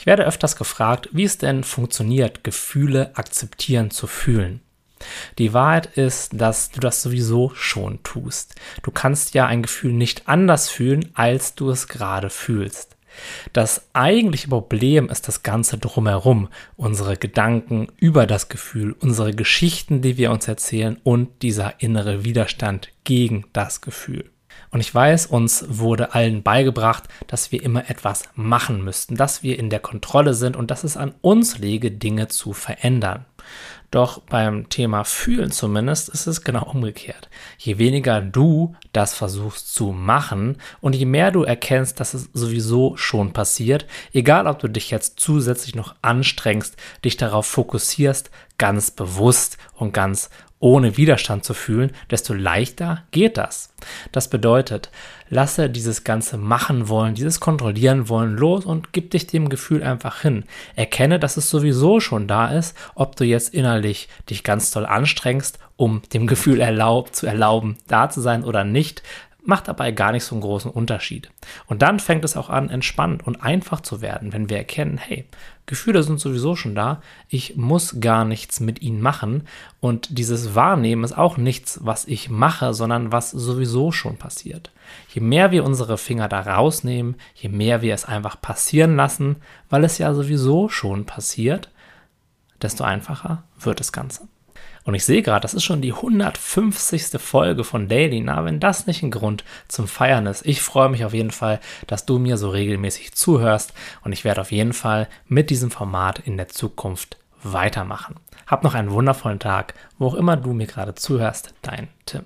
Ich werde öfters gefragt, wie es denn funktioniert, Gefühle akzeptieren zu fühlen. Die Wahrheit ist, dass du das sowieso schon tust. Du kannst ja ein Gefühl nicht anders fühlen, als du es gerade fühlst. Das eigentliche Problem ist das Ganze drumherum, unsere Gedanken über das Gefühl, unsere Geschichten, die wir uns erzählen und dieser innere Widerstand gegen das Gefühl. Und ich weiß, uns wurde allen beigebracht, dass wir immer etwas machen müssten, dass wir in der Kontrolle sind und dass es an uns lege, Dinge zu verändern. Doch beim Thema Fühlen zumindest ist es genau umgekehrt. Je weniger du das versuchst zu machen und je mehr du erkennst, dass es sowieso schon passiert, egal ob du dich jetzt zusätzlich noch anstrengst, dich darauf fokussierst, ganz bewusst und ganz ohne Widerstand zu fühlen, desto leichter geht das. Das bedeutet, lasse dieses ganze Machen wollen, dieses Kontrollieren wollen los und gib dich dem Gefühl einfach hin. Erkenne, dass es sowieso schon da ist, ob du jetzt innerlich dich ganz toll anstrengst, um dem Gefühl erlaub, zu erlauben, da zu sein oder nicht macht dabei gar nicht so einen großen Unterschied. Und dann fängt es auch an, entspannt und einfach zu werden, wenn wir erkennen, hey, Gefühle sind sowieso schon da, ich muss gar nichts mit ihnen machen und dieses Wahrnehmen ist auch nichts, was ich mache, sondern was sowieso schon passiert. Je mehr wir unsere Finger da rausnehmen, je mehr wir es einfach passieren lassen, weil es ja sowieso schon passiert, desto einfacher wird das Ganze. Und ich sehe gerade, das ist schon die 150. Folge von Daily. Na, wenn das nicht ein Grund zum Feiern ist. Ich freue mich auf jeden Fall, dass du mir so regelmäßig zuhörst und ich werde auf jeden Fall mit diesem Format in der Zukunft weitermachen. Hab noch einen wundervollen Tag, wo auch immer du mir gerade zuhörst. Dein Tim.